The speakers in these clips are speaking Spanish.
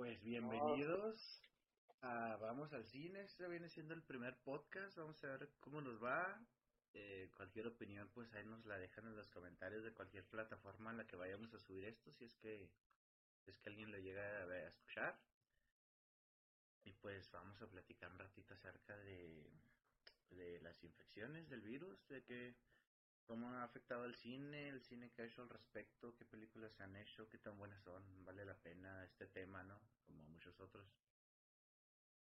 Pues bienvenidos a Vamos al Cine. Este viene siendo el primer podcast. Vamos a ver cómo nos va. Eh, cualquier opinión, pues ahí nos la dejan en los comentarios de cualquier plataforma en la que vayamos a subir esto, si es que es que alguien lo llega a, ver, a escuchar. Y pues vamos a platicar un ratito acerca de, de las infecciones del virus, de que cómo ha afectado al cine, el cine que ha hecho al respecto, qué películas se han hecho, qué tan buenas son, vale la pena este tema, ¿no? Como muchos otros.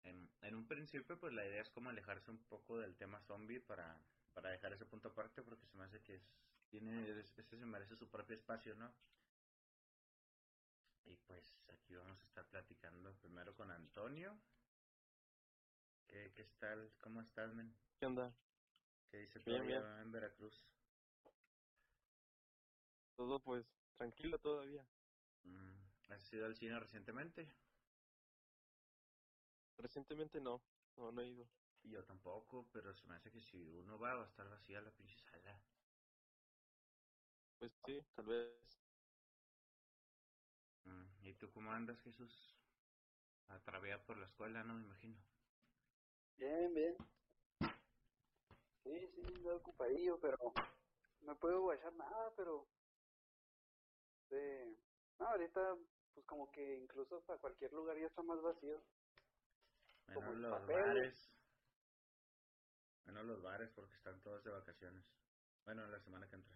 En, un principio, pues la idea es como alejarse un poco del tema zombie para, para dejar ese punto aparte, porque se me hace que es, tiene, ese se merece su propio espacio, ¿no? Y pues aquí vamos a estar platicando primero con Antonio. ¿Qué, qué tal? ¿Cómo estás, men? ¿Qué onda? ¿Qué dice Bien, todavía bien. en Veracruz? Todo pues tranquilo todavía. Mm, ¿Has ido al cine recientemente? Recientemente no, no, no he ido. Yo tampoco, pero se me hace que si uno va va a estar vacía la pinche sala. Pues sí, tal vez. Mm, ¿Y tú cómo andas, Jesús? Atraviado por la escuela, no me imagino. Bien, bien. Sí, sí, estoy ocupadillo, pero no puedo guachar nada, pero... Sí. No, ahorita, pues como que incluso para cualquier lugar ya está más vacío. Menos Como los papel. bares. Menos los bares porque están todos de vacaciones. Bueno, la semana que entra.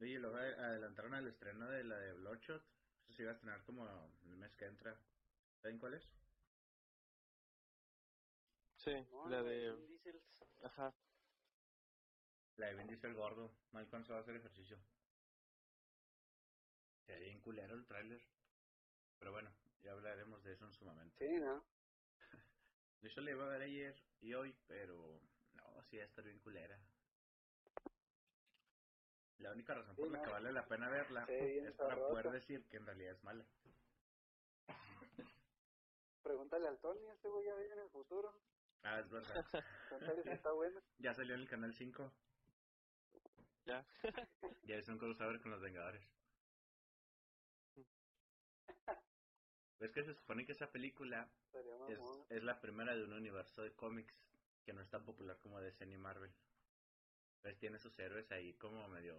Oye, luego adelantaron al estreno de la de Bloodshot. Eso se iba a estrenar como el mes que entra. ¿Saben cuál es? Sí, No, la de... Diesel. Ajá, La de Vin Diesel gordo. Mal cansado a hacer ejercicio. Se ve bien culero el tráiler. Pero bueno, ya hablaremos de eso en su momento. Sí, ¿no? De hecho, le iba a ver ayer y hoy, pero no, sí va a estar bien culera. La única razón por Sí, la no. que vale la pena verla es para poder decir que en realidad es mala. Pregúntale al Tony, este güey ya vive en el futuro. Ah, es verdad. Pregúntale si está bueno. ya salió en el canal 5. Ya. Ya es un crossover con los Vengadores. Es que se supone que esa película es, la primera de un universo de cómics que no es tan popular como DC ni Marvel. Entonces tiene sus héroes ahí como medio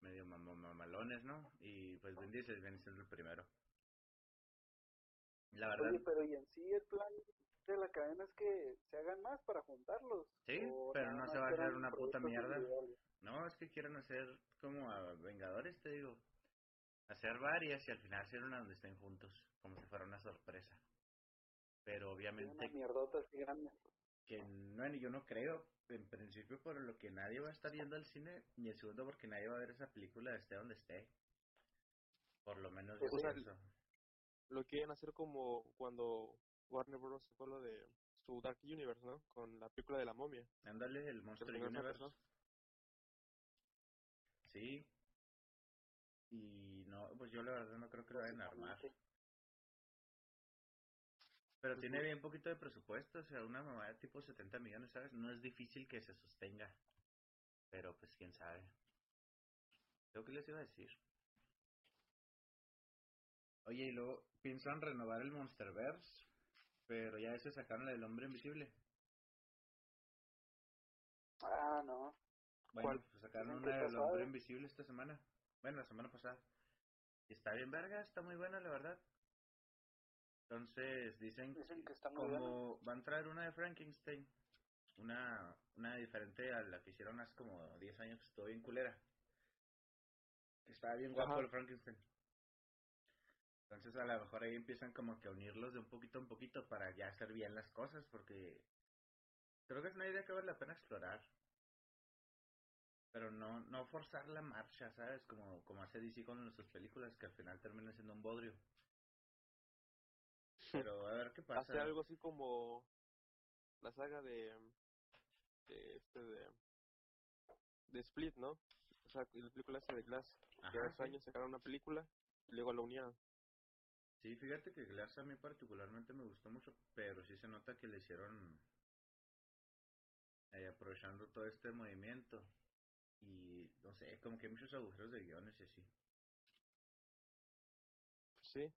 medio mam- mamalones, ¿no? Y pues Vin Diesel viene siendo el primero. La verdad, Oye, pero y en sí el plan de la cadena es que se hagan más para juntarlos. Sí, ¿O pero no se va a hacer una puta mierda. no, es que quieren hacer como a Vengadores, te digo. Hacer varias y al final hacer una donde estén juntos, como si fuera una sorpresa. Pero obviamente Una mierdota así grande. que no, yo no creo, en principio por lo que nadie va a estar yendo al cine, y el segundo porque nadie va a ver esa película esté donde esté. Por lo menos yo Pues sí. pienso. Lo quieren hacer como cuando Warner Bros. sacó lo de su Dark Universe, ¿no? Con la película de la momia. Ándale, el Monster Universe. Sí. Y no, pues yo la verdad no creo que lo vayan a armar. Pero tiene Ujú. bien poquito de presupuesto, o sea, una mamada tipo 70 millones, ¿sabes? No es difícil que se sostenga. Pero pues quién sabe. Creo que les iba a decir. Oye, y luego piensan renovar el Monsterverse, pero ya ese sacaron la del hombre invisible. Ah, no. Bueno, pues sacaron una del hombre invisible esta semana. Bueno, la semana pasada. Está bien verga, está muy buena la verdad. Entonces dicen Dicen que está muy como van a traer una de Frankenstein, una una diferente a la que hicieron hace como 10 años, que estuvo bien culera. Estaba bien guapo Ajá. el Frankenstein. Entonces a lo mejor ahí empiezan como que a unirlos de un poquito a un poquito para ya hacer bien las cosas, porque creo que es una idea que vale la pena explorar. Pero no no forzar la marcha, ¿sabes? Como, como hace DC con sus películas, que al final termina siendo un bodrio. Pero a ver qué pasa. Hacer algo así como la saga de, de este de, de Split, ¿no? O sea, la película esta de Glass. que Ajá, hace sí. años sacaron una película y luego la unieron. Sí, fíjate que Glass a mí particularmente me gustó mucho, pero sí se nota que le hicieron eh, aprovechando todo este movimiento y no sé, como que hay muchos agujeros de guiones y así. Pues sí.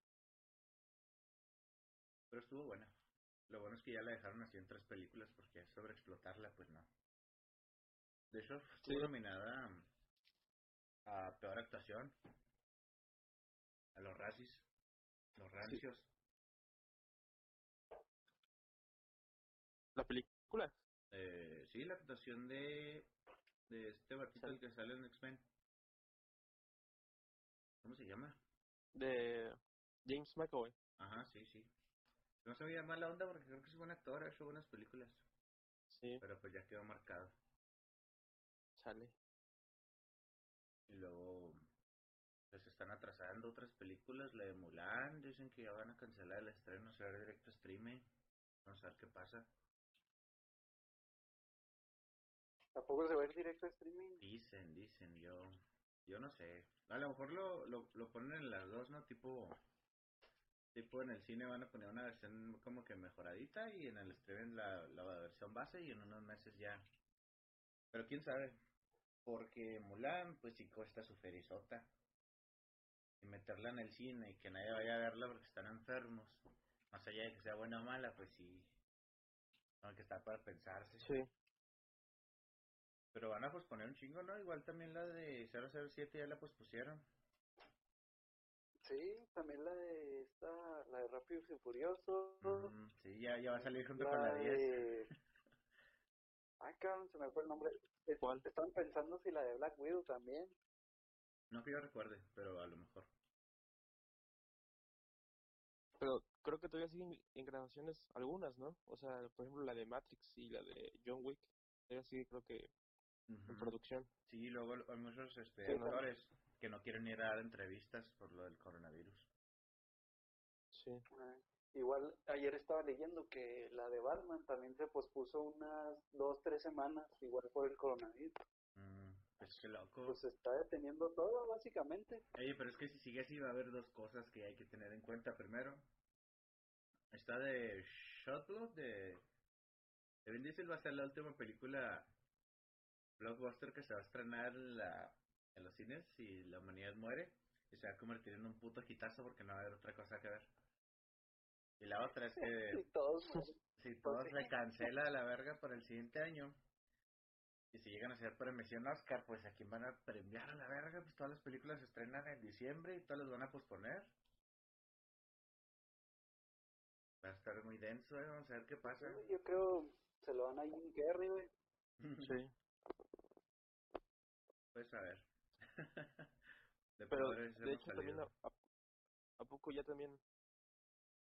Pero estuvo buena. Lo bueno es que ya la dejaron así en tres películas porque sobre explotarla, pues no. De hecho, estuvo Sí. nominada a peor actuación. A los racis. Los rancios. La película. Eh, sí, la actuación de, de este batito el que sale en X-Men. ¿Cómo se llama? De James McAvoy. Ajá, sí, sí. No se veía mala onda porque creo que es buen actor, ha hecho buenas películas. Sí, Pero pues ya quedó marcado. sale. Y luego pues están atrasando otras películas, la de Mulan, dicen que ya van a cancelar el estreno, se va a ver directo a streaming. Vamos a ver qué pasa. Tampoco se va a ir directo a streaming. Dicen, dicen, yo yo no sé. A lo mejor lo, lo, lo ponen en las dos, ¿no? Tipo tipo en el cine van a poner una versión como que mejoradita y en el streaming la, la versión base y en unos meses ya. Pero quién sabe, porque Mulan pues sí cuesta su ferizota. Y meterla en el cine y que nadie vaya a verla porque están enfermos. Más allá de que sea buena o mala, pues sí. Aunque está para pensarse. Sí. Pero van a posponer un chingo, ¿no? Igual también la de 007 ya la pospusieron. Sí, también la de esta, la de Rápidos y Furiosos. Mm, sí, ya, ya va a salir junto la con la 10. de... Ay, cabrón, se me fue el nombre. ¿Cuál? Estaban pensando si la de Black Widow también. No que yo recuerde, pero a lo mejor. Pero creo que todavía siguen en grabaciones algunas, ¿no? O sea, por ejemplo, la de Matrix y la de John Wick. Todavía sigue, creo que, en producción. Sí, luego hay muchos este, Sí, ¿no? actores que no quieren ir a dar entrevistas por lo del coronavirus. Sí. Ah, Igual ayer estaba leyendo que la de Batman también se pospuso unas dos, tres semanas, igual por el coronavirus. Pues qué loco. Pues está deteniendo todo, básicamente. Oye, pero es que si sigue así va a haber dos cosas que hay que tener en cuenta. Primero, está de Shotblood de, de Vin Diesel va a ser la última película blockbuster que se va a estrenar en, la, en los cines si la humanidad muere y se va a convertir en un puto hitazo porque no va a haber otra cosa que ver. Y la otra es que Y todos si todo sí. se cancela a la verga para el siguiente año y si llegan a hacer premiación Oscar, pues a quién van a premiar a la verga, pues todas las películas se estrenan en diciembre y todas las van a posponer. Va a estar muy denso, eh, vamos a ver qué pasa. Yo creo se lo van a Jim Carrey, güey. Sí. pues a ver. de Pero, de hecho, también a, a- a poco ya también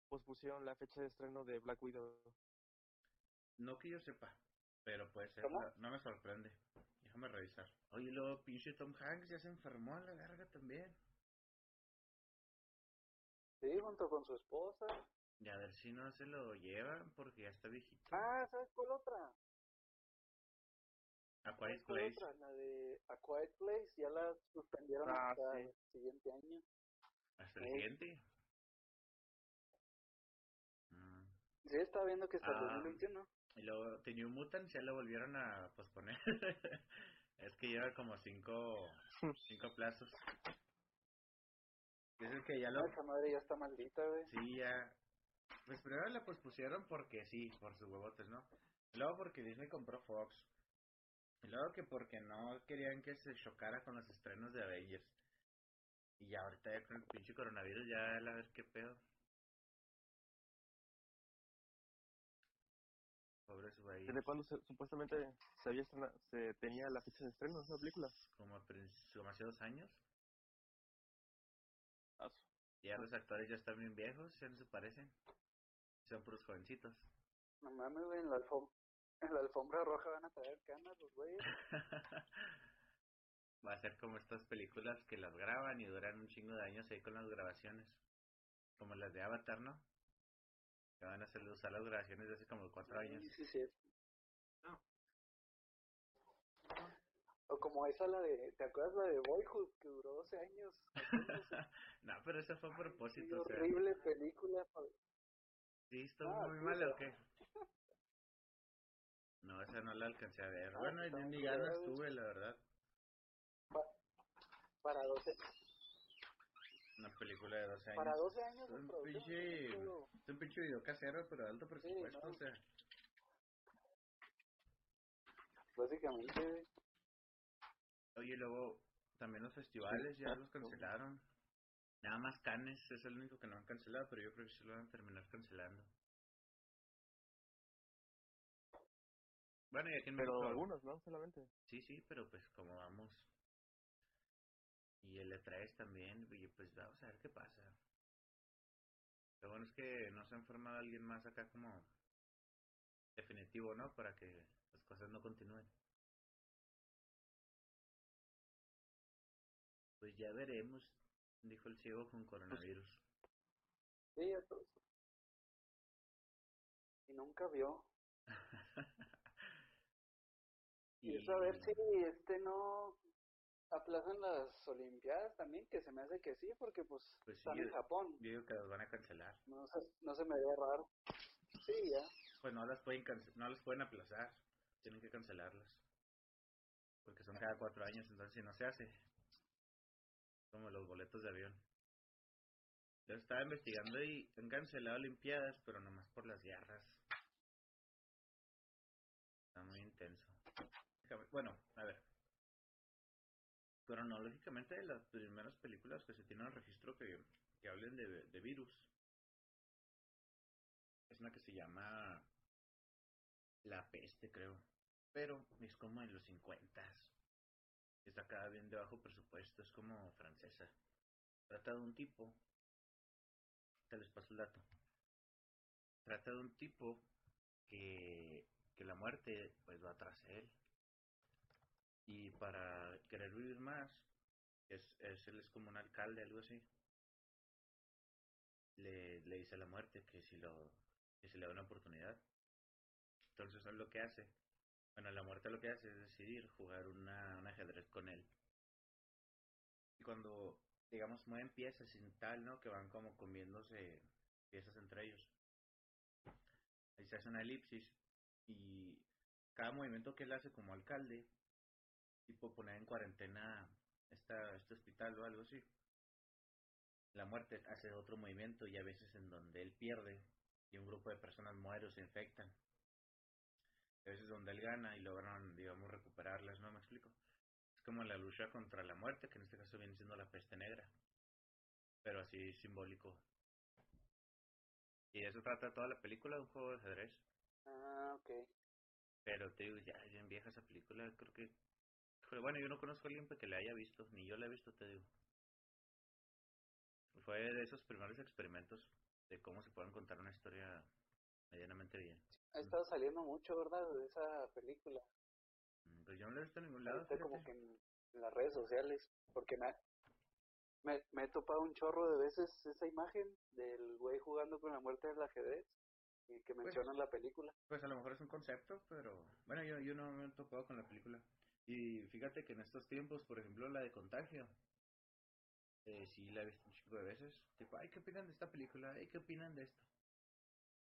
pospusieron la fecha de estreno de Black Widow. No que yo sepa, pero puede ser, ¿Cómo? no, me sorprende. Déjame revisar. Oye, luego pinche Tom Hanks ya se enfermó a la verga también. Sí, junto con su esposa. Y a ver si no se lo llevan porque ya está viejito. Ah, ¿sabes cuál otra? A ¿Sabes Quiet cuál Place. otra? La de A Quiet Place, ya la suspendieron Ah, hasta sí. el siguiente año. Hasta el siguiente. Mm. Sí, estaba viendo que hasta el Ah. 2021. Y luego The New Mutants ya lo volvieron a posponer. es que lleva como cinco, cinco plazos. Dicen que ya lo... Esa madre ya está maldita, güey. Sí, ya... Pues primero la pospusieron porque sí, por sus huevotes, ¿no? Y luego porque Disney compró Fox. Y luego que porque no querían que se chocara con los estrenos de Avengers. Y ya ahorita ya con el pinche coronavirus ya a ver qué pedo. Güeyes. ¿Desde cuándo se- supuestamente se había estrena- se tenía la fecha de estreno de esa película? Como, hace dos años. Ya los actores ya están bien viejos, ya no se parecen. Son puros jovencitos. No mames, güey, en la, alfom en la alfombra roja van a traer canas los güeyes. Va a ser como estas películas que las graban y duran un chingo de años ahí con las grabaciones. Como las de Avatar, ¿no? Que van a hacer usar las grabaciones de hace como cuatro años. Sí, sí, sí. O como esa la de, ¿te acuerdas la de Boyhood que duró 12 años? no, pero eso fue a propósito, o sea. horrible película. pa- ¿Sí estuvo Ah, muy mal o qué? No, esa no la alcancé a ver. Ah, bueno, ni ganas tuve, la verdad. Para 12, Una película de 12 años. Para 12 años Es un pinche, es un pinche video casero, pero de alto presupuesto, ¿no? o sea. Básicamente. Oye, luego también los festivales ya los cancelaron. Nada más Cannes es el único que no han cancelado, pero yo creo que sí lo van a terminar cancelando. Bueno, y aquí en Pero México- algunos, ¿no? Solamente. Sí, sí, pero pues como vamos. Y el E3 también, y pues vamos a ver qué pasa. Lo bueno es que no se ha formado alguien más acá como definitivo, ¿no? Para que las cosas no continúen. Pues ya veremos, dijo el ciego con coronavirus. Sí, todos. Y nunca vio. Y eso a ver si este no aplazan las Olimpiadas también, que se me hace que sí, porque pues, Pues sí, están en Japón. Yo digo que las van a cancelar. No se, no se me ve raro. Sí, ya. Pues no las pueden no las pueden aplazar, tienen que cancelarlas. Porque son cada cuatro años, entonces si no se hace, como los boletos de avión. Yo estaba investigando y han cancelado Olimpiadas, pero nomás por las guerras. Está muy intenso. Bueno, a ver. Cronológicamente, las primeras películas que se tienen registro que, hablen de, de virus es una que se llama La Peste, creo. Pero es como en los 50 Está acá bien de bajo presupuesto, es como francesa. Trata de un tipo. Te les paso el dato. Trata de un tipo que, que la muerte pues va tras él. Y para querer vivir más, es, es, él es como un alcalde, algo así. Le, le dice a la muerte que si lo que si le da una oportunidad. Entonces él lo que hace, bueno, la muerte lo que hace es decidir jugar una, un ajedrez con él. Y cuando, digamos, mueven piezas sin tal, ¿no? Que van como comiéndose piezas entre ellos. Ahí se hace una elipsis y cada movimiento que él hace como alcalde, tipo poner en cuarentena esta, este hospital o algo así, la muerte hace otro movimiento y a veces en donde él pierde y un grupo de personas muere o se infectan. A veces donde él gana y logran, digamos, recuperarlas, ¿no me explico? Es como la lucha contra la muerte, que en este caso viene siendo la peste negra, pero así simbólico. Y eso trata toda la película, de un juego de ajedrez. Ah, ok. Pero te digo, ya es bien vieja esa película, creo que... Bueno, yo no conozco a alguien que la haya visto, ni yo la he visto, te digo. Fue de esos primeros experimentos de cómo se pueden contar una historia medianamente bien. Ha estado saliendo mucho, ¿verdad? De esa película. Mm, Pues yo no la he visto en ningún lado. Ahorita como que en, en las redes sociales. Porque me, me, me he topado un chorro de veces esa imagen del güey jugando con la muerte del ajedrez. Y que mencionan la película. Pues a lo mejor es un concepto, pero bueno, yo, yo no me he topado con la película. Y fíjate que en estos tiempos, por ejemplo, la de Contagio, eh, sí la he visto un chico de veces. Tipo, ay, ¿qué opinan de esta película? Ay, ¿qué opinan de esto?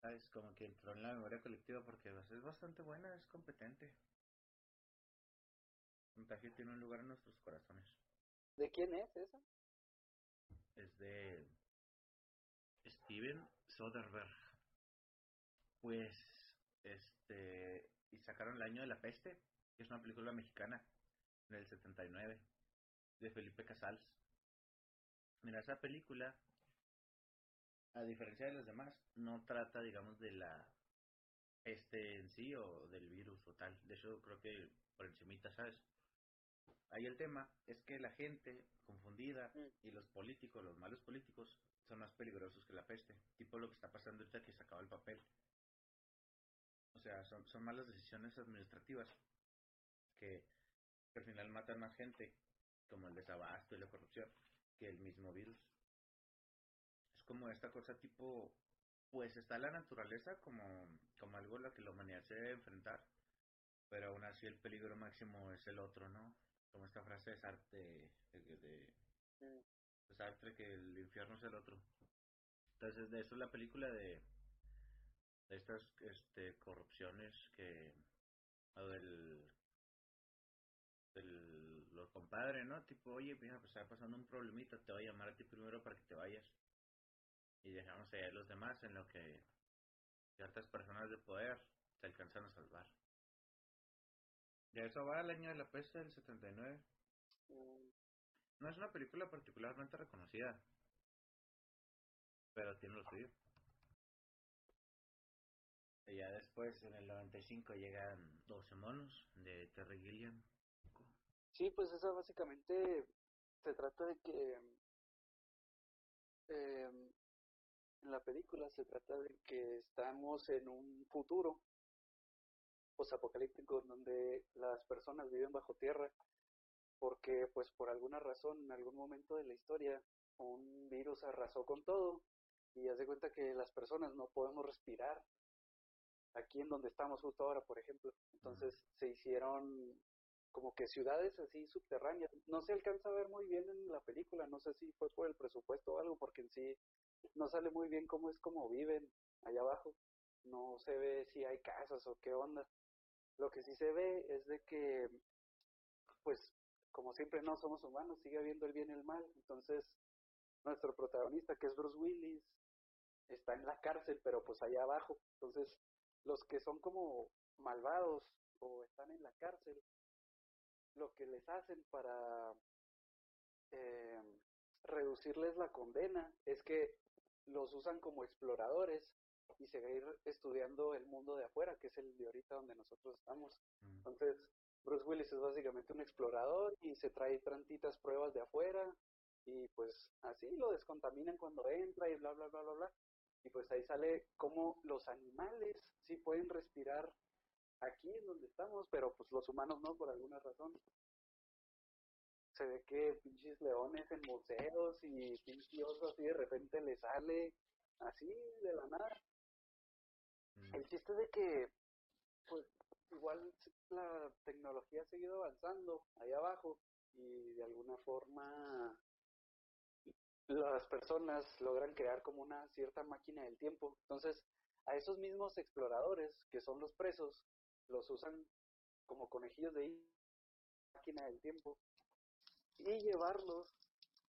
¿Sabes? Como que entró en la memoria colectiva porque pues, es bastante buena, es competente. Contagio tiene un lugar en nuestros corazones. ¿De quién es esa? Es de Steven Soderbergh. Pues, este, y sacaron El Año de la Peste, que es una película mexicana del 79, de Felipe Casals. Mira, esa película, a diferencia de las demás, no trata, digamos, de la peste en sí o del virus o tal. De hecho, creo que por encimita, ¿sabes? Ahí el tema es que la gente confundida Mm. y los políticos, los malos políticos, son más peligrosos que la peste. Tipo lo que está pasando ahorita que se acaba el papel. O sea, son, son malas decisiones administrativas que, que al final matan más gente, como el desabasto y la corrupción, que el mismo virus. Es como esta cosa tipo, pues está la naturaleza como, como algo a lo que la humanidad se debe enfrentar, pero aún así el peligro máximo es el otro, ¿no? Como esta frase de Sartre, de, de, de. Sartre, que el infierno es el otro. Entonces, de eso es la película de, de estas este, corrupciones que. o del. Compadres, ¿no? Tipo, oye, mira, pues está pasando un problemita, te voy a llamar a ti primero para que te vayas. Y dejamos allá a los demás en lo que ciertas personas de poder se alcanzan a salvar. Ya eso va el año de la peste del 79. Mm, No es una película particularmente reconocida, pero tiene lo suyo. Y ya después, en el 95, llegan 12 monos de Terry Gilliam. Sí, pues esa básicamente se trata de que em, en la película se trata de que estamos en un futuro posapocalíptico donde las personas viven bajo tierra porque pues por alguna razón en algún momento de la historia un virus arrasó con todo y haz de cuenta que las personas no podemos respirar aquí en donde estamos justo ahora, por ejemplo. Entonces se hicieron como que ciudades así subterráneas. No se alcanza a ver muy bien en la película, no sé si fue por el presupuesto o algo, porque en sí no sale muy bien cómo es como viven allá abajo. No se ve si hay casas o qué onda. Lo que sí se ve es de que, pues, como siempre no somos humanos, sigue habiendo el bien y el mal. Entonces, nuestro protagonista, que es Bruce Willis, está en la cárcel, pero pues allá abajo. Entonces, los que son como malvados o están en la cárcel, lo que les hacen para eh, reducirles la condena es que los usan como exploradores y seguir estudiando el mundo de afuera, que es el de ahorita donde nosotros estamos. Mm. Entonces, Bruce Willis es básicamente un explorador y se trae tantitas pruebas de afuera y pues así lo descontaminan cuando entra y bla, bla, bla, bla, bla. Y pues ahí sale cómo los animales sí pueden respirar aquí en donde estamos, pero pues los humanos no por alguna razón. Se ve que pinches leones en museos y pinches oso así de repente le sale así de la nada. Mm. El chiste es de que, pues, igual la tecnología ha seguido avanzando ahí abajo y de alguna forma las personas logran crear como una cierta máquina del tiempo. Entonces, a esos mismos exploradores, que son los presos, los usan como conejillos de máquina del tiempo, y llevarlos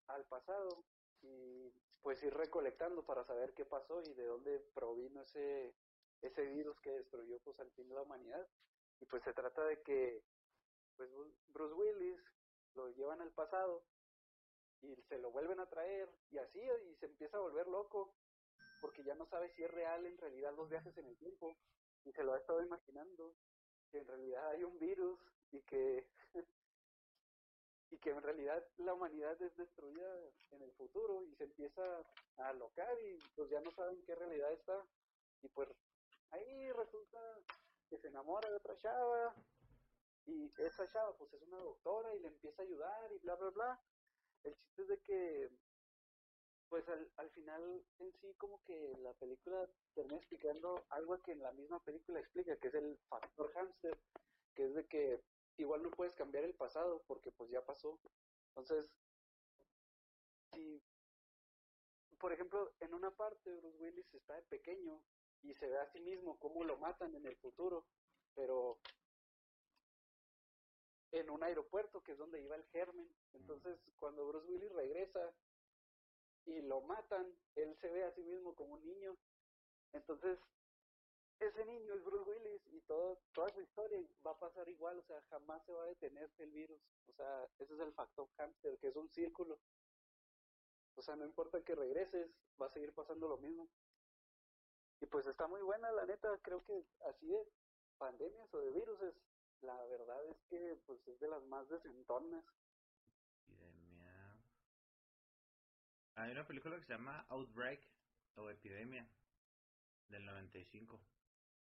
al pasado y pues ir recolectando para saber qué pasó y de dónde provino ese ese virus que destruyó pues al fin la humanidad. Y pues se trata de que pues Bruce Willis lo llevan al pasado y se lo vuelven a traer y así y se empieza a volver loco porque ya no sabe si es real en realidad los viajes en el tiempo y se lo ha estado imaginando que en realidad hay un virus y que y que en realidad la humanidad es destruida en el futuro y se empieza a alocar y pues ya no saben qué realidad está. Y pues ahí resulta que se enamora de otra chava y esa chava pues es una doctora y le empieza a ayudar y bla bla bla. El chiste es de que pues al, al final en sí como que la película termina explicando algo que en la misma película explica que es el factor hamster que es de que igual no puedes cambiar el pasado porque pues ya pasó entonces si por ejemplo en una parte Bruce Willis está de pequeño y se ve a sí mismo cómo lo matan en el futuro, pero en un aeropuerto que es donde iba el germen. Entonces, cuando Bruce Willis regresa y lo matan, él se ve a sí mismo como un niño. Entonces, ese niño es Bruce Willis y todo, toda su historia va a pasar igual, o sea, jamás se va a detener el virus. O sea, ese es el factor hamster, que es un círculo. O sea, no importa que regreses, va a seguir pasando lo mismo. Y pues está muy buena, la neta, creo que así de pandemias o de viruses, la verdad es que pues es de las más decentonas. Epidemia. Hay una película que se llama Outbreak o Epidemia del 95.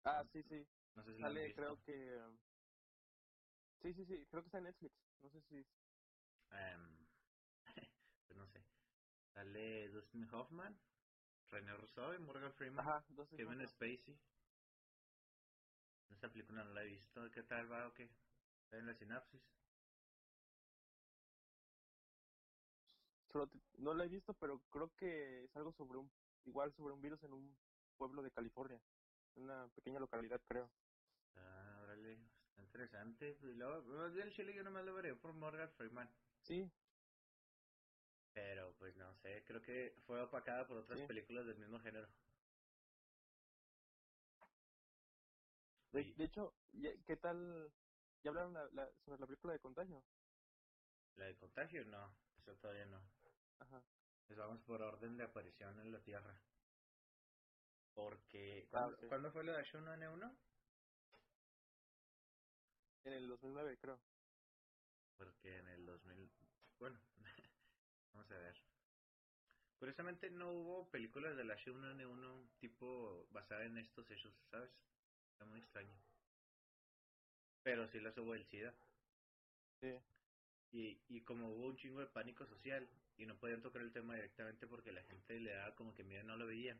Ah, sí, sí. No sé si la Sale, visto. creo que... um, Sí, sí, sí, creo que está en Netflix. No sé si... Em, pues no sé. Sale Dustin Hoffman, René Rousseau y Morgan Freeman. Ajá. Kevin Spacey. Esta película no la he visto. ¿Qué tal va o qué? ¿Está en la sinapsis? Solo te- no la he visto, pero creo que es algo sobre un... Igual sobre un virus en un pueblo de California. En una pequeña localidad, creo. Ah, órale. Interesante. Y luego, más bien el chile yo nomás lo veré por Morgan Freeman. Sí. Pero pues no sé, creo que fue opacada por otras Sí. películas del mismo género. De, hecho, ¿qué tal? ¿Ya hablaron la, la- sobre la película de Contagio? La de contagio, no. Eso todavía no. Ajá. Pues vamos por orden de aparición en la Tierra. Porque... Ah, ¿Cuándo, ok. ¿cuándo fue lo de H1N1? En el 2009, creo. Porque en el 2000... Bueno, vamos a ver. Curiosamente no hubo películas del H1N1 tipo basada en estos hechos, ¿sabes? Está muy extraño. Pero sí las hubo del SIDA. Sí. Y, y como hubo un chingo de pánico social y no podían tocar el tema directamente porque la gente le daba como que miedo no lo veía.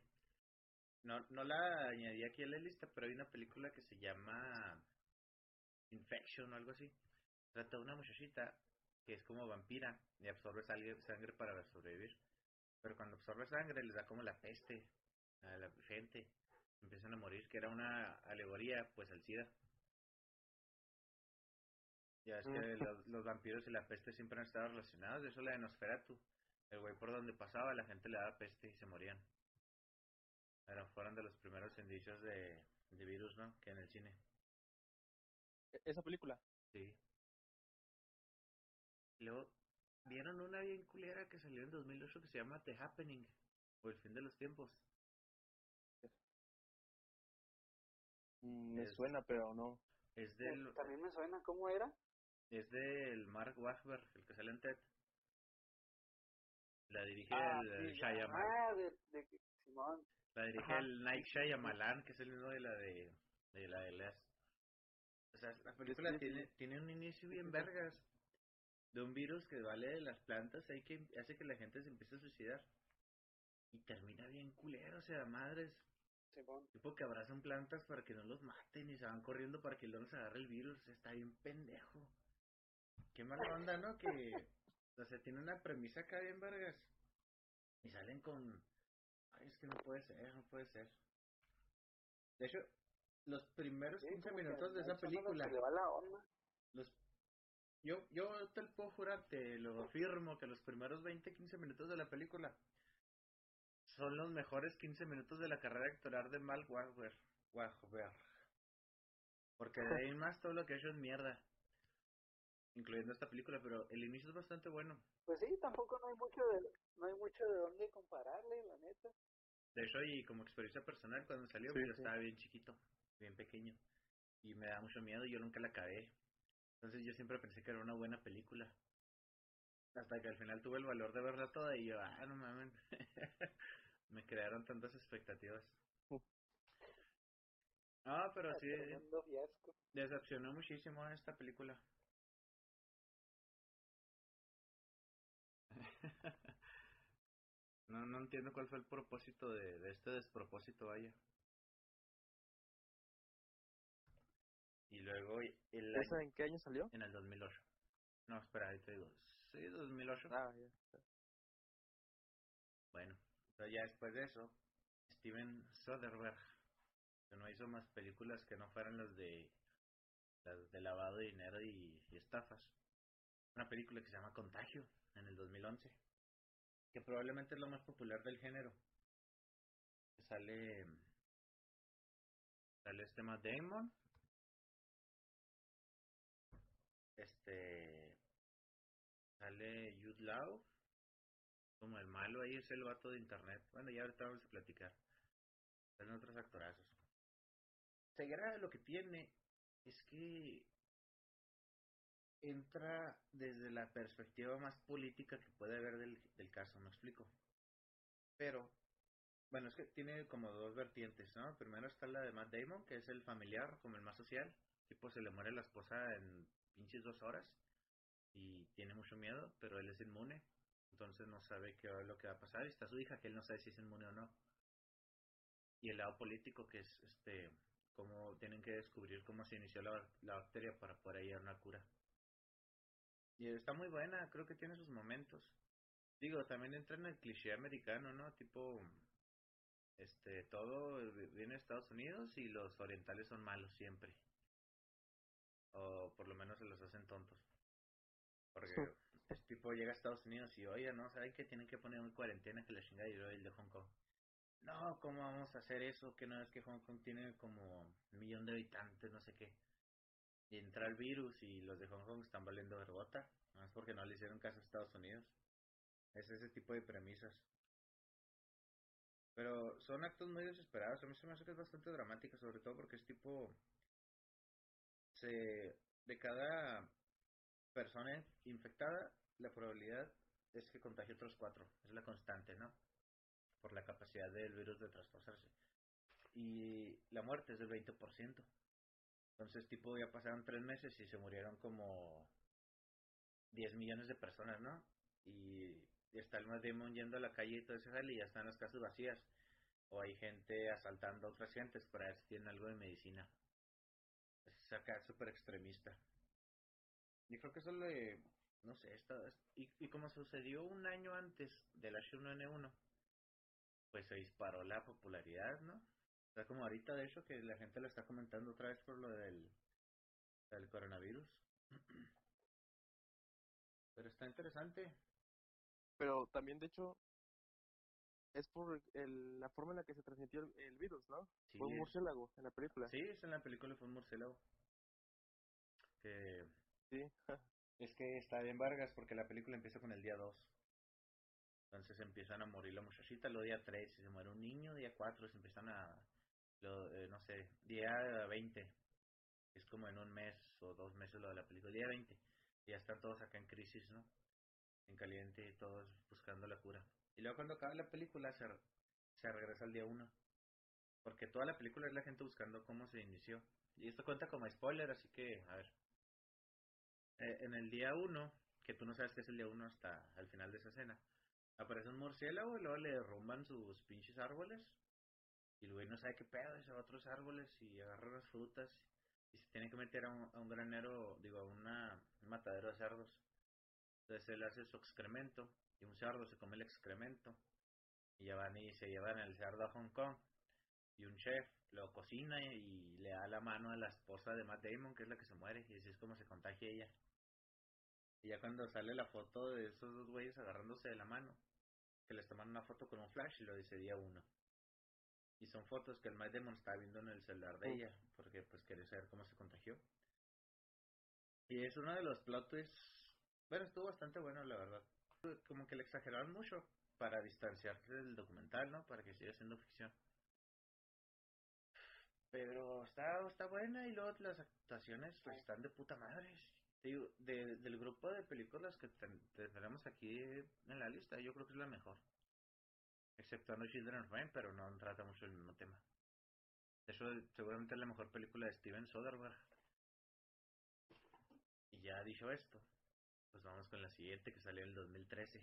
No, no la añadí aquí a la lista, pero hay una película que se llama Infection o algo así. Trata de una muchachita que es como vampira y absorbe sangre para sobrevivir. Pero cuando absorbe sangre les da como la peste a la gente. Empiezan a morir, que era una alegoría pues al SIDA. Ya es que Mm. los, los vampiros y la peste siempre han estado relacionados. De eso la de Nosferatu. El güey por donde pasaba la gente le daba peste y se morían. Pero fueron de los primeros indicios de, de virus, ¿no? Que en el cine. E- Esa película. Sí. Luego, ¿vieron una bien culera que salió en 2008 que se llama The Happening? O El fin de los tiempos. Mm, Me Es- suena, pero no. Es del, También me suena cómo era. Es del Mark Wahlberg, el que sale en TED. La dirige Ah, el sí, ya. Shyamalan. Ah, de, de Simón. La dirige Ajá. el Night Shyamalan, que es el mismo de la de, de la de Les. O sea, la película sí, sí. tiene, tiene un inicio bien sí. vergas. De un virus que vale de las plantas hay que hace que la gente se empiece a suicidar. Y termina bien culero, o sea, madres. Simón. Tipo que abrazan plantas para que no los maten y se van corriendo para que no les agarre el virus. Está bien pendejo. Qué mala onda, ¿no? Que, o sea, tiene una premisa acá bien vergas. Y salen con... Ay, es que no puede ser, no puede ser. De hecho, los primeros Sí, 15 como que minutos de esa película... Le va la onda. Los, yo, yo te lo puedo jurar, te lo afirmo, que los primeros 20, 15 minutos de la película son los mejores 15 minutos de la carrera actoral de Mal. Wahlberg. Porque de ahí más todo lo que ha hecho es mierda. Incluyendo esta película, pero el inicio es bastante bueno. Pues sí, tampoco no hay mucho de, no hay mucho de dónde compararle, la neta. De hecho, y como experiencia personal, cuando salió, Sí, pues, yo sí. estaba bien chiquito, bien pequeño. Y me da mucho miedo y yo nunca la acabé. Entonces yo siempre pensé que era una buena película. Hasta que al final tuve el valor de verla toda y yo, ah, no mames. me crearon tantas expectativas. Ah, pero sí, decepcionó muchísimo esta película. no, no entiendo cuál fue el propósito de, de este despropósito, vaya. Y luego el ¿Esa año- en qué año salió? en el 2008. No, espera, ahí te digo. Sí, 2008. Ah, ya. Bueno, pero ya después de eso, Steven Soderbergh, que no hizo más películas que no fueran las de las de lavado de dinero y, y estafas. Una película que se llama Contagio en el 2011, que probablemente es lo más popular del género. Sale sale este Matt Damon. Este sale Jude Law como el malo ahí es el vato de internet. Bueno, ya ahorita vamos a platicar. Salen otros actorazos. Ceguera lo que tiene es que entra desde la perspectiva más política que puede haber del, del caso, me explico. Pero, bueno, es que tiene como dos vertientes, ¿no? Primero está la de Matt Damon, que es el familiar, como el más social. Tipo, se le muere la esposa en pinches dos horas y tiene mucho miedo, pero él es inmune entonces no sabe qué es lo que va a pasar y está su hija que él no sabe si es inmune o no y el lado político que es este cómo tienen que descubrir cómo se inició la, la bacteria para poder hallar una cura y está muy buena creo que tiene sus momentos digo también entra en el cliché americano no tipo este todo viene de Estados Unidos y los orientales son malos siempre O por lo menos se los hacen tontos. Porque este tipo llega a Estados Unidos y, oye, ¿no? ¿Saben que tienen que poner una cuarentena que la chingada y el de Hong Kong? No, ¿cómo vamos a hacer eso? Que no es que Hong Kong tiene como un millón de habitantes, no sé qué. Y entra el virus y los de Hong Kong están valiendo vergota. Es porque no le hicieron caso a Estados Unidos. Es ese tipo de premisas. Pero son actos muy desesperados. A mí se me hace que es bastante dramático, sobre todo porque es tipo. De cada persona infectada, la probabilidad es que contagie otros cuatro. Es la constante, ¿no? Por la capacidad del virus de traspasarse. Y la muerte es del 20%. Entonces, tipo, ya pasaron tres meses y se murieron como 10 millones de personas, ¿no? Y está el Matt Damon yendo a la calle y todo ese y ya están las casas vacías. O hay gente asaltando a otras gentes para ver si tienen algo de medicina. Es acá súper extremista. Y creo que eso le... No sé, está, y, y como sucedió un año antes del H1N1, pues se disparó la popularidad, ¿no? Está como ahorita, de hecho, que la gente lo está comentando otra vez por lo del, del coronavirus. Pero está interesante. Pero también, de hecho, es por el, la forma en la que se transmitió el, virus, ¿no? Sí, fue un murciélago en la película. Sí, es en la película fue un murciélago. Que Sí. es que está bien Vargas porque la película empieza con el día 2. Entonces empiezan a morir la muchachita, luego día 3 se muere un niño, día 4 se empiezan a, lo, eh, no sé, día 20. Es como en un mes o dos meses lo de la película, día 20. Y ya están todos acá en crisis, ¿no? En caliente y todos buscando la cura. Y luego cuando acaba la película se, re- se regresa al día 1. Porque toda la película es la gente buscando cómo se inició. Y esto cuenta como spoiler, así que, a ver. Eh, en el día 1, que tú no sabes que es el día 1 hasta el final de esa escena, aparece un murciélago y luego le derrumban sus pinches árboles. Y el güey no sabe qué pedo, y se va a otros árboles y agarra las frutas y se tiene que meter a un, granero, digo, a una, un matadero de cerdos. Entonces él hace su excremento y un cerdo se come el excremento. Y ya van y se llevan el cerdo a Hong Kong. Y un chef lo cocina y le da la mano a la esposa de Matt Damon, que es la que se muere, y así es como se contagia ella. Y ya cuando sale la foto de esos dos güeyes agarrándose de la mano, que les toman una foto con un flash y lo dice día uno. Y son fotos que el Matt Damon está viendo en el celular de ella, porque pues quiere saber cómo se contagió. Y es uno de los plot twists, bueno, estuvo bastante bueno la verdad. Como que le exageraron mucho para distanciarse del documental, ¿no? Para que siga siendo ficción. Pero está, está buena y luego las actuaciones pues están de puta madre. Digo, de- del grupo de películas que ten- te- tenemos aquí en la lista, yo creo que es la mejor. Exceptuando Children of Men, pero no trata mucho el mismo tema. Hecho, seguramente es la mejor película de Steven Soderbergh. Y ya dicho esto, pues vamos con la siguiente que salió en el 2013.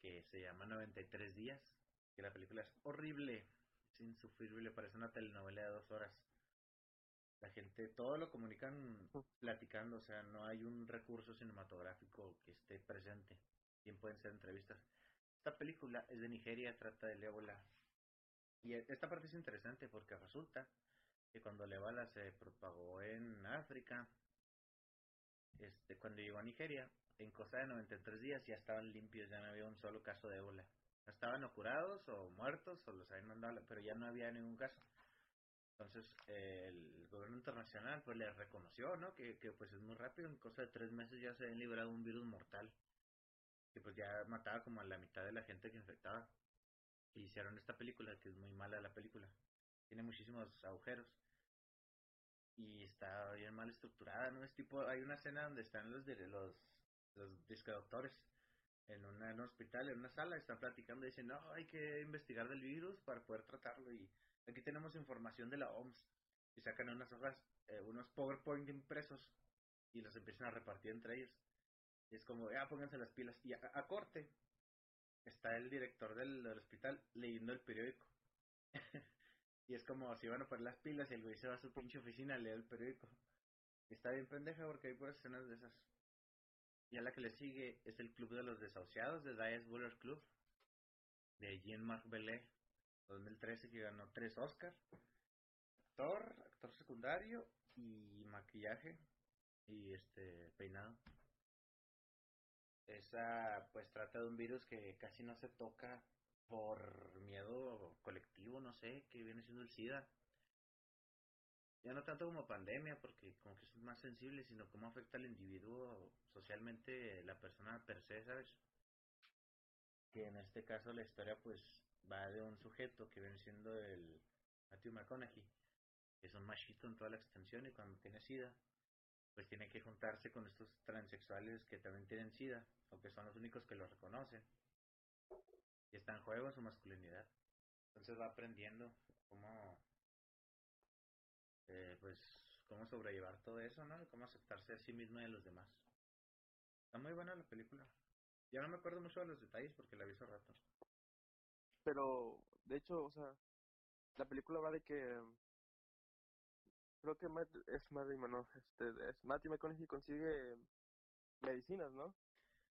Que se llama 93 días. Que la película es horrible. Es insufrible, parece una telenovela de dos horas. La gente, todo lo comunican platicando, o sea, no hay un recurso cinematográfico que esté presente. Bien pueden ser entrevistas. Esta película es de Nigeria, trata del ébola. Y esta parte es interesante porque resulta que cuando el ébola se propagó en África, este, cuando llegó a Nigeria, en cosa de 93 días ya estaban limpios, ya no había un solo caso de ébola. Estaban o curados o muertos o los habían mandado, pero ya no había ningún caso. Entonces el gobierno internacional pues les reconoció, ¿no? Que, que pues es muy rápido, en cosa de tres meses ya se habían librado un virus mortal. Que pues ya mataba como a la mitad de la gente que infectaba. Y hicieron esta película, que es muy mala la película. Tiene muchísimos agujeros. Y está bien mal estructurada, ¿no? Es tipo, hay una escena donde están los de los, los disque doctores en, una, un hospital, en una sala, están platicando dicen, no, hay que investigar del virus para poder tratarlo y aquí tenemos información de la OMS y sacan unas hojas, eh, unos PowerPoint impresos y los empiezan a repartir entre ellos. Y es como, ya pónganse las pilas. Y a, corte está el director del, hospital leyendo el periódico. y es como si van a poner las pilas y el güey se va a su pinche oficina a leer el periódico. Está bien pendeja porque hay puras escenas de esas. Y a la que le sigue es el Club de los Desahuciados de Dice Buller Club de Jean-Marc Bellet 2013 que ganó tres Oscars. Actor, actor secundario y maquillaje y este peinado. Esa pues trata de un virus que casi no se toca por miedo colectivo, no sé, que viene siendo el SIDA. Ya no tanto como pandemia, porque como que es más sensible, sino cómo afecta al individuo socialmente, la persona per se, ¿sabes? Que en este caso la historia pues va de un sujeto que viene siendo el Matthew McConaughey, que es un machito en toda la extensión y cuando tiene SIDA, pues tiene que juntarse con estos transexuales que también tienen SIDA, o que son los únicos que lo reconocen. Y está en juego su masculinidad. Entonces va aprendiendo cómo, eh, pues, cómo sobrellevar todo eso, ¿no? Y cómo aceptarse a sí mismo y a los demás. Está muy buena la película. Ya no me acuerdo mucho de los detalles porque la vi hace rato. Pero, de hecho, o sea, la película va de que creo que Matt, es Matt no, este, es Matthew McConaughey consigue medicinas, ¿no?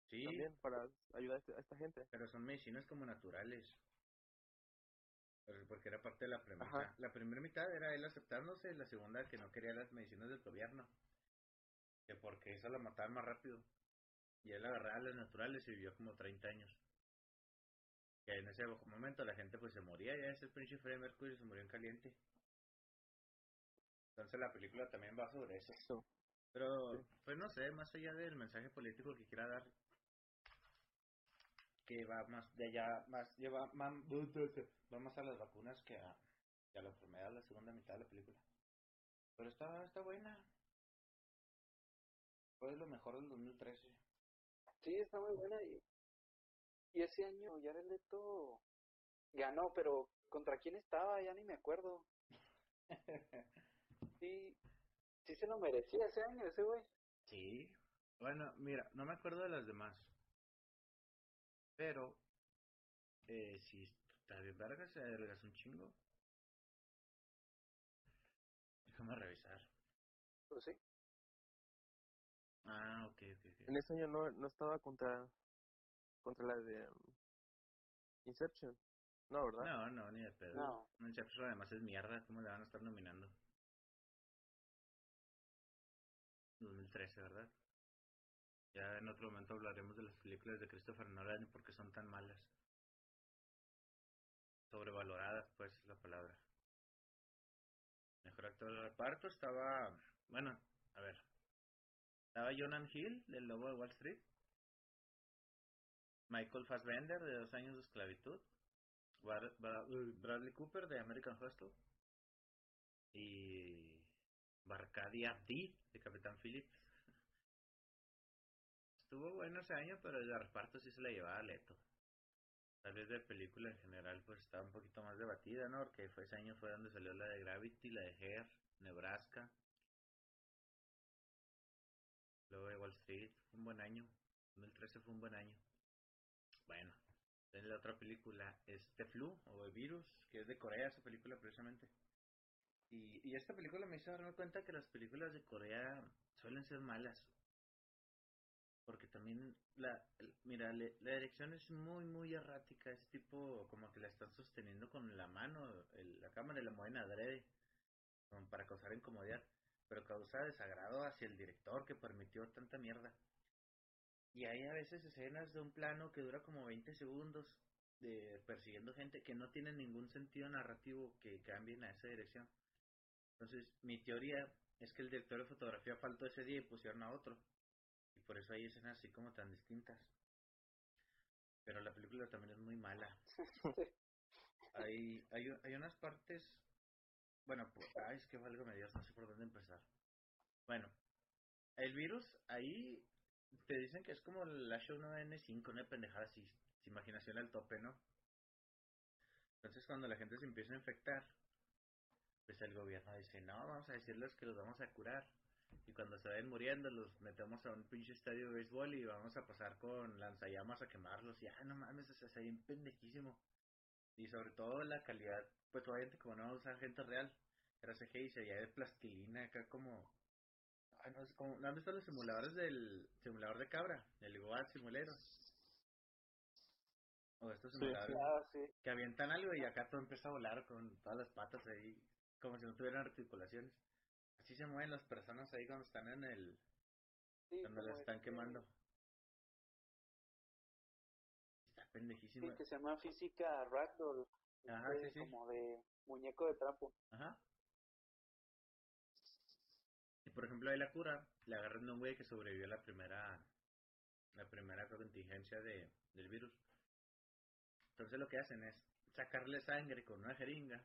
Sí, También para ayudar a, este- a esta gente. pero son medicinas como naturales. Pero- Porque era parte de la premisa. Ajá. La primera mitad era él aceptándose, la segunda que no quería las medicinas del gobierno. Que porque eso lo mataban más rápido. Y él agarraba las naturales y vivió como 30 años. Que en ese momento la gente pues se moría, ya ese pinche Freddie Mercury se murió en caliente. Entonces la película también va sobre eso. Eso. Pero, pues no sé, más allá del mensaje político que quiera dar, que va más de allá, más lleva más, va más a las vacunas que a, que a la enfermedad, la segunda mitad de la película. Pero está, está buena. Fue lo mejor del 2013. Sí, está muy buena y, y ese año Jared Leto ganó, pero ¿contra quién estaba? Ya ni me acuerdo. Sí, sí se lo merecía ese año ese güey. sí. Bueno, mira, no me acuerdo de las demás. Pero, eh, si está bien verga, se adelgazó un chingo. Déjame revisar. Pues sí. Ah, ok, ok, ok. En ese año no, no estaba contra contra la de um, Inception. No, ¿verdad? No, no, ni de pedo. No. Inception además es mierda, ¿cómo le van a estar nominando? 2013, ¿verdad? Ya en otro momento hablaremos de las películas de Christopher Nolan porque son tan malas. Sobrevaloradas, pues, es la palabra. Mejor actor de reparto estaba, bueno, a ver. Estaba Jonan Hill, del Lobo de Wall Street. Michael Fassbender, de Dos Años de Esclavitud. Bradley Cooper, de American Hustle. Y Barcadi Abdi, de Capitán Phillips. Estuvo bueno ese año, pero el reparto sí se la llevaba Leto. Tal vez de película en general pues estaba un poquito más debatida, ¿no? Porque fue ese año fue donde salió la de Gravity, la de Hair, Nebraska. Luego de Wall Street, un buen año. 2013 fue un buen año. Bueno, en la otra película es The Flu o El Virus, que es de Corea esa película precisamente. Y, esta película me hizo darme cuenta que las películas de Corea suelen ser malas. Porque también, la, mira, la dirección es muy, muy errática. Es tipo como que la están sosteniendo con la mano, la cámara y la mueven adrede, para causar incomodidad. Pero causa desagrado hacia el director que permitió tanta mierda. Y hay a veces escenas de un plano que dura como 20 segundos de persiguiendo gente que no tienen ningún sentido narrativo que cambien a esa dirección. Entonces, mi teoría es que el director de fotografía faltó ese día y pusieron a otro. Y por eso hay escenas así como tan distintas. Pero la película también es muy mala. Hay, hay, hay unas partes... Bueno, pues, ay, es que válgame Dios, no sé por dónde empezar. Bueno, el virus ahí te dicen que es como el H1N5, una pendejada así, imaginación al tope, ¿no? Entonces cuando la gente se empieza a infectar, pues el gobierno dice, no, vamos a decirles que los vamos a curar. Y cuando se vayan muriendo, los metemos a un pinche estadio de béisbol y vamos a pasar con lanzallamas a quemarlos. Y, ah, no mames, o sea, sería un pendejísimo. Y sobre todo la calidad, pues obviamente como no usar gente real, era CGI, sería de plastilina acá como... Ay, no sé cómo... ¿No han visto los simuladores del simulador de cabra? El Goat Simulero. O estos Sí, simuladores Ah, sí. que avientan algo y acá todo empieza a volar con todas las patas ahí, como si no tuvieran articulaciones. Así se mueven las personas ahí cuando están en el... Sí, cuando las están este- quemando. Está pendejísimo. Sí, que se llama física ragdoll. Ajá, este, sí. Como de muñeco de trapo. Ajá. Y por ejemplo, ahí la cura, le agarran de un güey que sobrevivió a la primera, la primera contingencia de, del virus. Entonces lo que hacen es sacarle sangre con una jeringa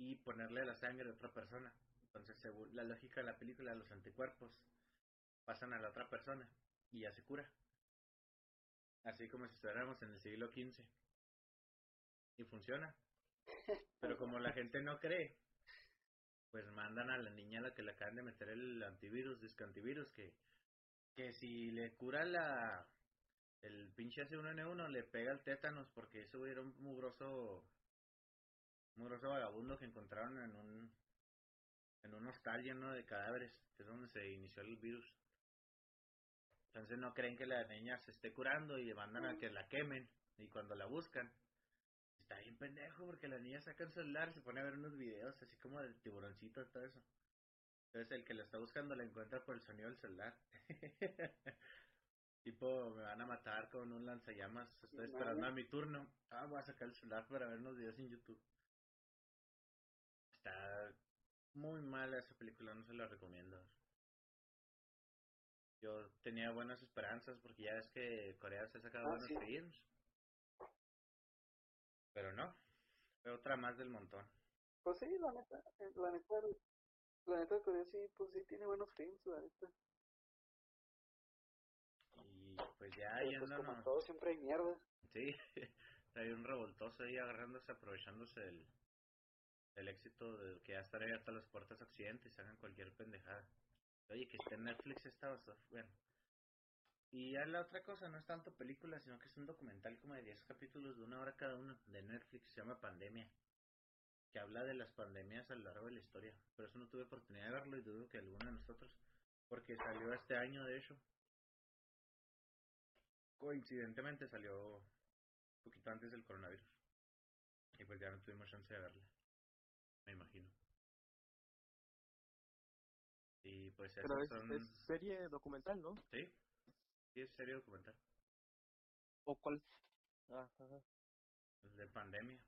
y ponerle la sangre de otra persona. Entonces, según la lógica de la película, los anticuerpos pasan a la otra persona y ya se cura. Así como si estuviéramos en el siglo XV. Y funciona. Pero como la gente no cree, pues mandan a la niña a la que le acaban de meter el antivirus, disque antivirus, que, que si le cura la el pinche C1N1 le pega el tétanos porque eso era un mugroso mugroso vagabundo que encontraron en un en un hostal lleno de cadáveres, que es donde se inició el virus. Entonces no creen que la niña se esté curando y le mandan a que la quemen y cuando la buscan está bien pendejo porque la niña saca el celular y se pone a ver unos videos así como del tiburoncito y todo eso. Entonces el que la está buscando la encuentra por el sonido del celular. tipo, me van a matar con un lanzallamas, estoy esperando a mi turno. Ah, voy a sacar el celular para ver unos videos en YouTube. Muy mala esa película, no se la recomiendo. Yo tenía buenas esperanzas porque ya ves que Corea se ha sacado Ah, buenos sí. films. Pero no, fue otra más del montón. Pues sí, la neta, eh, la neta, la neta Corea sí, pues sí tiene buenos films, la neta. Y pues ya Pero pues como todo siempre hay mierda. Sí, hay un revoltoso ahí agarrándose, aprovechándose el, el éxito de que ya están abiertas las puertas a Occidente y se hagan cualquier pendejada. Oye, que esté en Netflix bastante bueno. Y ya la otra cosa, no es tanto película, sino que es un documental como de 10 capítulos de una hora cada uno de Netflix, se llama Pandemia, que habla de las pandemias a lo largo de la historia. Pero eso no tuve oportunidad de verlo y dudo que alguno de nosotros, porque salió este año de hecho. Coincidentemente salió un poquito antes del coronavirus. Y pues ya no tuvimos chance de verla. Me imagino. Y pues Pero es, son... es serie documental, ¿no? Sí, sí es serio documental. ¿O cuál? Ah, ajá. Es de pandemia.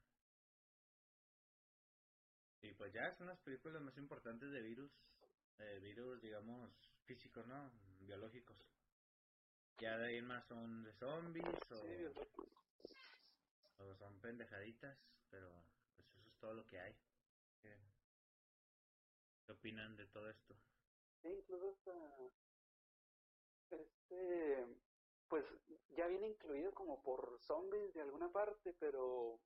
Y pues ya son las películas más importantes de virus. eh, virus, digamos, físicos, ¿no? Biológicos. Ya de ahí más son de zombies o, Sí, o son pendejaditas, pero pues eso es todo lo que hay. ¿Qué, qué opinan de todo esto? Sí, incluso hasta este pues ya viene incluido como por zombies de alguna parte, pero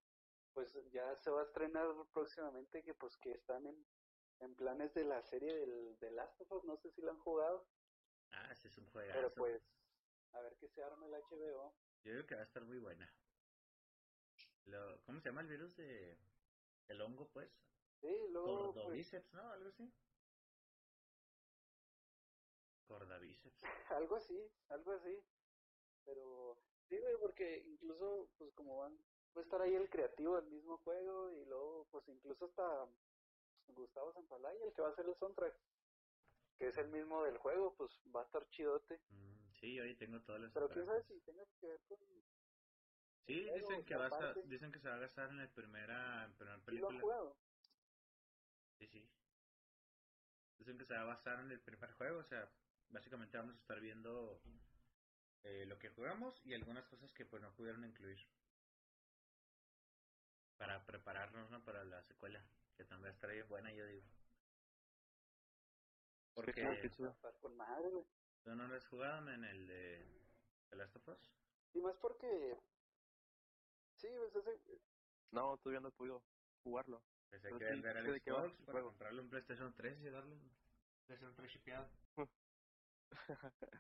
pues ya se va a estrenar próximamente que pues que están en, en planes de la serie del, de Last of Us, no sé si lo han jugado, Ah, ese es un juegazo. pero pues a ver qué se arma el HBO. Yo creo que va a estar muy buena. Lo, ¿Cómo se llama el virus de el hongo, pues? Sí, luego pues, ¿no? Algo así. Cordavíceps. algo así, algo así. Pero sí, güey, porque incluso pues como van va a estar ahí el creativo del mismo juego y luego pues incluso hasta Gustavo Santaolalla, el que va a hacer el soundtrack, que es el mismo del juego, pues va a estar chidote. Mm, sí, hoy tengo todas las Pero quién sabe si tenga que ver con Sí, dicen que, va a estar- dicen que se va a gastar en la primera, en primera si lo han película. jugado. Sí, sí. Dicen que se va a basar en el primer juego, o sea, básicamente vamos a estar viendo eh, lo que jugamos y algunas cosas que pues no pudieron incluir. Para prepararnos, ¿no? Para la secuela, que también estaría buena, yo digo. Porque que con madre, güey. tú no lo has jugado en el de The Last of Us. Y más porque sí, pues ese No, todavía no he podido jugarlo. Pues hay que vender el Xbox para juego. comprarle un PlayStation 3 y darle un PlayStation 3 shipeado.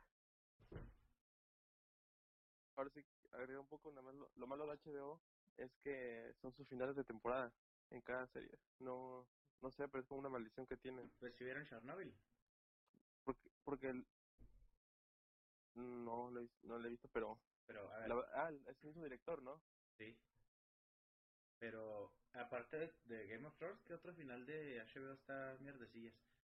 Ahora sí, agrego un poco, nada más lo, lo malo de HBO es que son sus finales de temporada en cada serie. No, no sé, pero es como una maldición que tienen. Pues si vieron Chernobyl. Porque, porque el- no, lo he, no lo he visto, pero Pero, a ver, la- ah, es el mismo director, ¿no? sí. Pero aparte de, de Game of Thrones, ¿qué otro final de HBO está mierdecillas?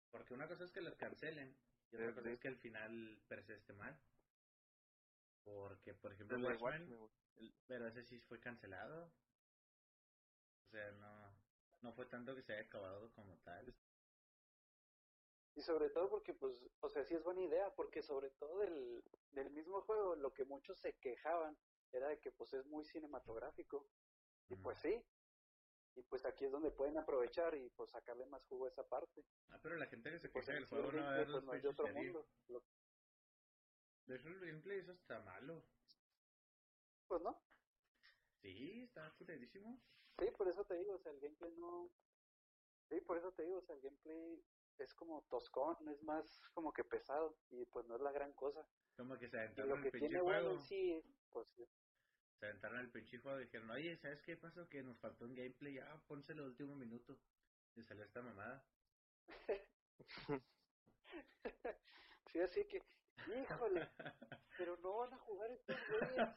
Porque una cosa es que las cancelen y otra Sí, cosa sí. es que el final per se esté mal. Porque, por ejemplo, El Watchmen, Watchmen. El- pero ese sí fue cancelado. O sea, no, no fue tanto que se haya acabado como tal. Y sobre todo porque, pues, o sea, sí es buena idea, porque sobre todo del, del mismo juego, lo que muchos se quejaban era de que, pues, es muy cinematográfico. Y pues sí. Y pues aquí es donde pueden aprovechar y, pues, sacarle más jugo a esa parte. Ah, pero la gente que se Pues queja del juego no va a gameplay, ver pues, no es de pinches otro mundo. Lo- De hecho, el gameplay eso está malo. pues no. Sí, está culerísimo. Sí, por eso te digo, o sea, el gameplay no... Sí, por eso te digo, o sea, el gameplay es como toscón, es más como que pesado y pues no es la gran cosa. Como que se Y lo que tiene bueno juego. en sí, pues Se aventaron el pinche juego y dijeron, oye, ¿sabes qué pasó? Que nos faltó un gameplay. Ah, pónselo el último minuto. Y salió esta mamada. sí, así que, híjole, pero no van a jugar estos güeyes,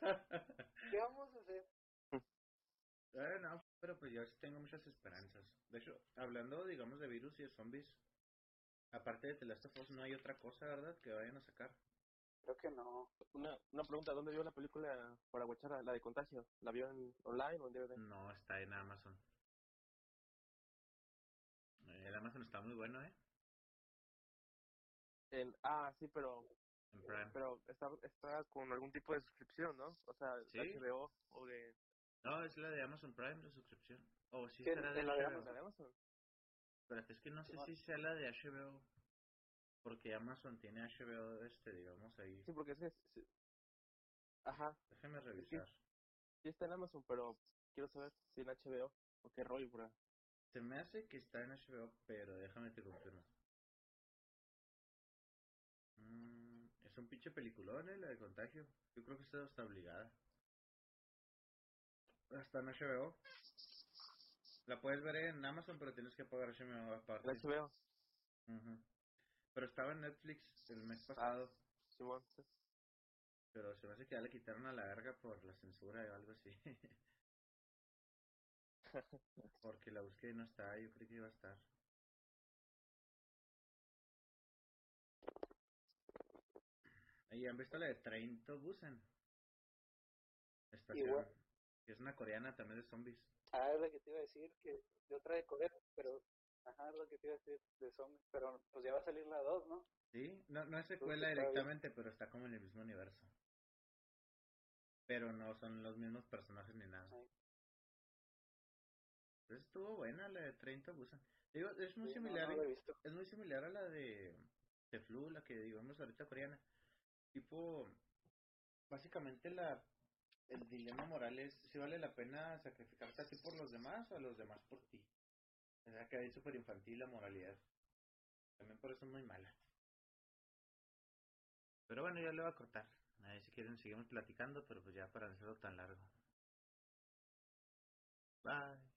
¿qué vamos a hacer? Eh, no, pero pues yo sí tengo muchas esperanzas. De hecho, hablando, digamos, de virus y de zombies, aparte de The Last of Us, no hay otra cosa, ¿verdad? Que vayan a sacar. Creo que no. Una, una pregunta, ¿dónde vio la película para watchar la de Contagio? ¿La vio en online o en DVD? No está en Amazon. El Amazon está muy bueno, ¿eh? En, ah, sí, pero En Prime. pero está, está con algún tipo de suscripción, ¿no? O sea, Sí. HBO o de... No, es la de Amazon Prime, la suscripción. O sí Sí, será de la de HBO. ¿La de Amazon? Espérate, es que no sé si sea la de HBO. Porque Amazon tiene HBO, este, digamos, ahí. Sí, porque es... sí. Ajá, Déjame revisar. sí está en Amazon, pero quiero saber si en HBO o qué rollo, bro. Se me hace que está en HBO, pero déjame te confirmo. Mm, es un pinche peliculón, ¿eh? La de Contagio. Yo creo que está hasta obligada. Está en HBO. La puedes ver en Amazon, pero tienes que pagar HBO aparte. En HBO, Ujú. Pero estaba en Netflix el mes pasado. Simón. sí. Pero se me hace que ya le quitaron a la verga por la censura o algo así. Porque la busqué y no está, yo creí que iba a estar. ¿Y han visto la de Train to Busan? Estación. Igual. Que es una coreana también de zombies. Ah, es lo que te iba a decir, que de otra de Corea, pero, ajá, es lo que te iba a decir de zombies, pero pues ya va a salir la 2, ¿no? ¿Sí? No, no es secuela directamente, pero está como en el mismo universo. Pero no son los mismos personajes ni nada. Entonces estuvo buena la de Train to Busan. Digo, es muy Sí, no, similar. no, visto. es muy similar a la de, de Flu, la que digamos ahorita coreana. Tipo, básicamente la el dilema moral es si vale la pena sacrificarte a ti por los demás o a los demás por ti. O sea, que hay súper infantil la moralidad. También por eso es muy mala. Pero bueno, ya le voy a cortar. A ver si quieren seguimos platicando, pero pues ya para hacerlo tan largo. Bye.